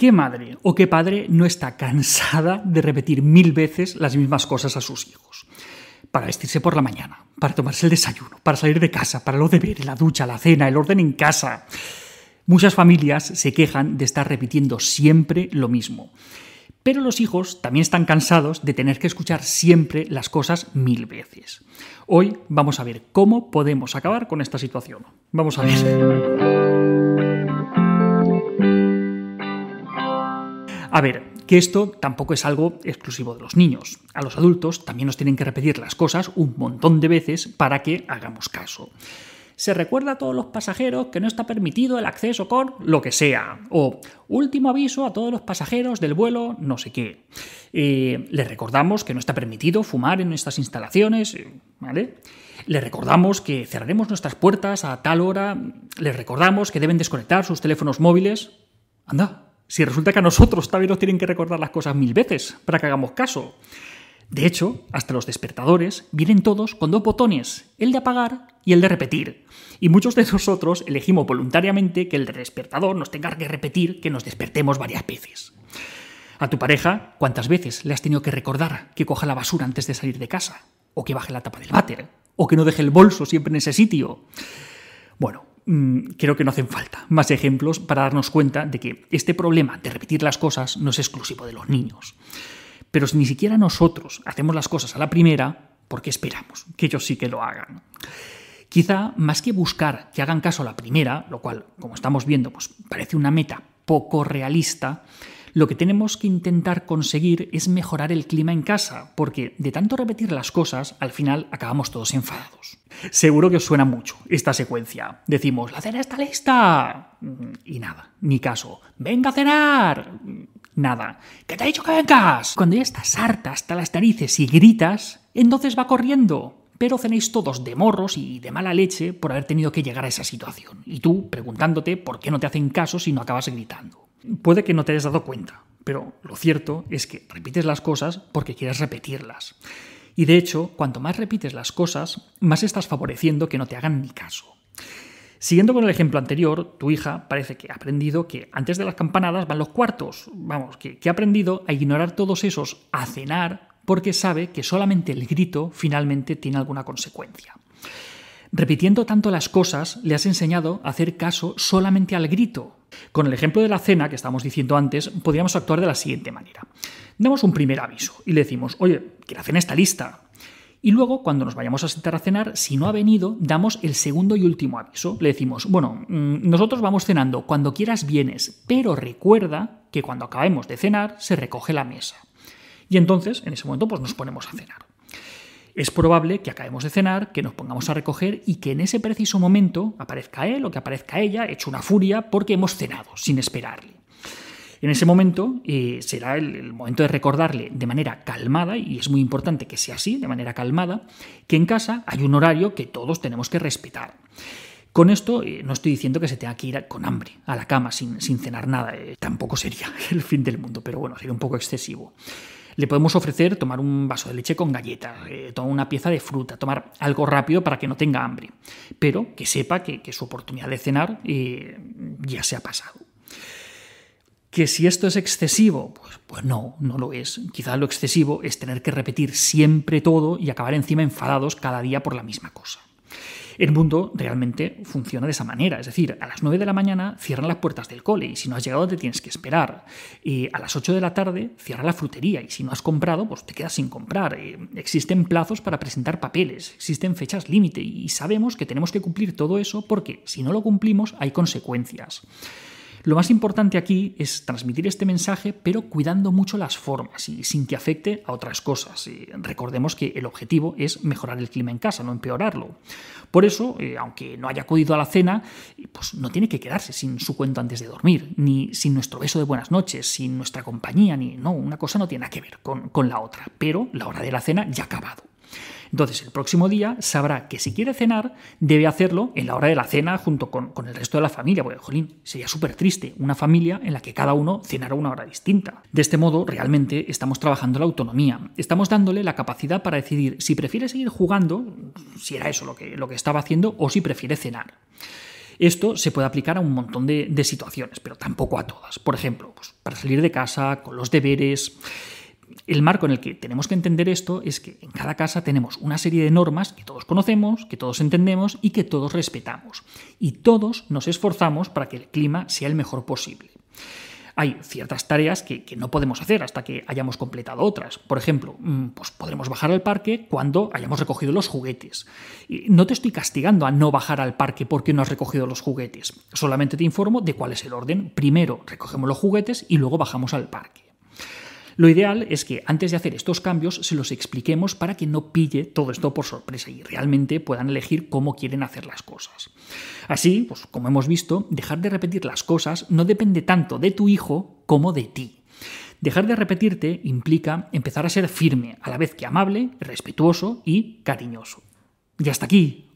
¿Qué madre o qué padre no está cansada de repetir mil veces las mismas cosas a sus hijos? Para vestirse por la mañana, para tomarse el desayuno, para salir de casa, para lo deber, la ducha, la cena, el orden en casa. Muchas familias se quejan de estar repitiendo siempre lo mismo. Pero los hijos también están cansados de tener que escuchar siempre las cosas mil veces. Hoy vamos a ver cómo podemos acabar con esta situación. Vamos a ver. A ver, que esto tampoco es algo exclusivo de los niños. A los adultos también nos tienen que repetir las cosas un montón de veces para que hagamos caso se recuerda a todos los pasajeros que no está permitido el acceso con lo que sea. O último aviso a todos los pasajeros del vuelo no sé qué. Eh, les recordamos que no está permitido fumar en nuestras instalaciones. ¿Vale? Les recordamos que cerraremos nuestras puertas a tal hora. Les recordamos que deben desconectar sus teléfonos móviles. Anda, si resulta que a nosotros también nos tienen que recordar las cosas mil veces para que hagamos caso. De hecho, hasta los despertadores vienen todos con dos botones, el de apagar y el de repetir. Y muchos de nosotros elegimos voluntariamente que el de despertador nos tenga que repetir que nos despertemos varias veces. A tu pareja, ¿cuántas veces le has tenido que recordar que coja la basura antes de salir de casa? ¿O que baje la tapa del váter? ¿O que no deje el bolso siempre en ese sitio? Bueno, creo que no hacen falta más ejemplos para darnos cuenta de que este problema de repetir las cosas no es exclusivo de los niños. Pero si ni siquiera nosotros hacemos las cosas a la primera, ¿por qué esperamos que ellos sí que lo hagan? Quizá más que buscar que hagan caso a la primera, lo cual, como estamos viendo, pues parece una meta poco realista, lo que tenemos que intentar conseguir es mejorar el clima en casa, porque de tanto repetir las cosas, al final acabamos todos enfadados. Seguro que os suena mucho esta secuencia. Decimos, la cena está lista. Y nada, ni caso. Venga a cenar. Nada. ¿Qué te ha dicho que vengas? Cuando ya estás harta hasta las narices y gritas, entonces va corriendo. Pero cenéis todos de morros y de mala leche por haber tenido que llegar a esa situación. Y tú preguntándote por qué no te hacen caso si no acabas gritando. Puede que no te hayas dado cuenta, pero lo cierto es que repites las cosas porque quieres repetirlas. Y de hecho, cuanto más repites las cosas, más estás favoreciendo que no te hagan ni caso. Siguiendo con el ejemplo anterior, tu hija parece que ha aprendido que antes de las campanadas van los cuartos. Vamos, que, ha aprendido a ignorar todos esos a cenar porque sabe que solamente el grito finalmente tiene alguna consecuencia. Repitiendo tanto las cosas, le has enseñado a hacer caso solamente al grito. Con el ejemplo de la cena que estábamos diciendo antes, podríamos actuar de la siguiente manera. Damos un primer aviso y le decimos, oye, que la cena está lista. Y luego, cuando nos vayamos a sentar a cenar, si no ha venido, damos el segundo y último aviso. Le decimos, bueno, mm, nosotros vamos cenando, cuando quieras vienes, pero recuerda que cuando acabemos de cenar se recoge la mesa. Y entonces, en ese momento, pues nos ponemos a cenar. Es probable que acabemos de cenar, que nos pongamos a recoger y que en ese preciso momento aparezca él o que aparezca ella, hecho una furia, porque hemos cenado, sin esperarle. En ese momento eh, será el, momento de recordarle de manera calmada, y es muy importante que sea así, de manera calmada, que en casa hay un horario que todos tenemos que respetar. Con esto eh, no estoy diciendo que se tenga que ir con hambre a la cama sin, sin cenar nada, eh, tampoco sería el fin del mundo, pero bueno, sería un poco excesivo. Le podemos ofrecer tomar un vaso de leche con galleta, tomar una pieza de fruta, tomar algo rápido para que no tenga hambre, pero que sepa que, que su oportunidad de cenar ya se ha pasado. Que si esto es excesivo, pues, pues no, no lo es. Quizá lo excesivo es tener que repetir siempre todo y acabar encima enfadados cada día por la misma cosa. El mundo realmente funciona de esa manera, es decir, a las 9 de la mañana cierran las puertas del cole y si no has llegado te tienes que esperar. Y a las 8 de la tarde cierra la frutería y si no has comprado, pues te quedas sin comprar. Eh, existen plazos para presentar papeles, existen fechas límite y sabemos que tenemos que cumplir todo eso porque si no lo cumplimos hay consecuencias. Lo más importante aquí es transmitir este mensaje, pero cuidando mucho las formas y sin que afecte a otras cosas. recordemos que el objetivo es mejorar el clima en casa, no empeorarlo. Por eso, eh, aunque no haya acudido a la cena, pues no tiene que quedarse sin su cuento antes de dormir, ni sin nuestro beso de buenas noches, sin nuestra compañía, ni no, una cosa no tiene nada que ver con, con la otra. Pero la hora de la cena ya ha acabado. Entonces, el próximo día sabrá que si quiere cenar, debe hacerlo en la hora de la cena junto con, el resto de la familia, porque, jolín, sería súper triste una familia en la que cada uno cenara una hora distinta. De este modo, realmente estamos trabajando la autonomía. Estamos dándole la capacidad para decidir si prefiere seguir jugando, si era eso lo que, lo que estaba haciendo, o si prefiere cenar. Esto se puede aplicar a un montón de, situaciones, pero tampoco a todas. Por ejemplo, pues, para salir de casa, con los deberes. El marco en el que tenemos que entender esto es que en cada casa tenemos una serie de normas que todos conocemos, que todos entendemos y que todos respetamos. Y todos nos esforzamos para que el clima sea el mejor posible hay ciertas tareas que, no podemos hacer hasta que hayamos completado otras. Por ejemplo, mm, pues podremos bajar al parque cuando hayamos recogido los juguetes. No te estoy castigando a no bajar al parque porque no has recogido los juguetes. Solamente te informo de cuál es el orden. Primero recogemos los juguetes y luego bajamos al parque. Lo ideal es que antes de hacer estos cambios se los expliquemos para que no pille todo esto por sorpresa y realmente puedan elegir cómo quieren hacer las cosas. Así, pues como hemos visto, dejar de repetir las cosas no depende tanto de tu hijo como de ti. Dejar de repetirte implica empezar a ser firme, a la vez que amable, respetuoso y cariñoso. Y hasta aquí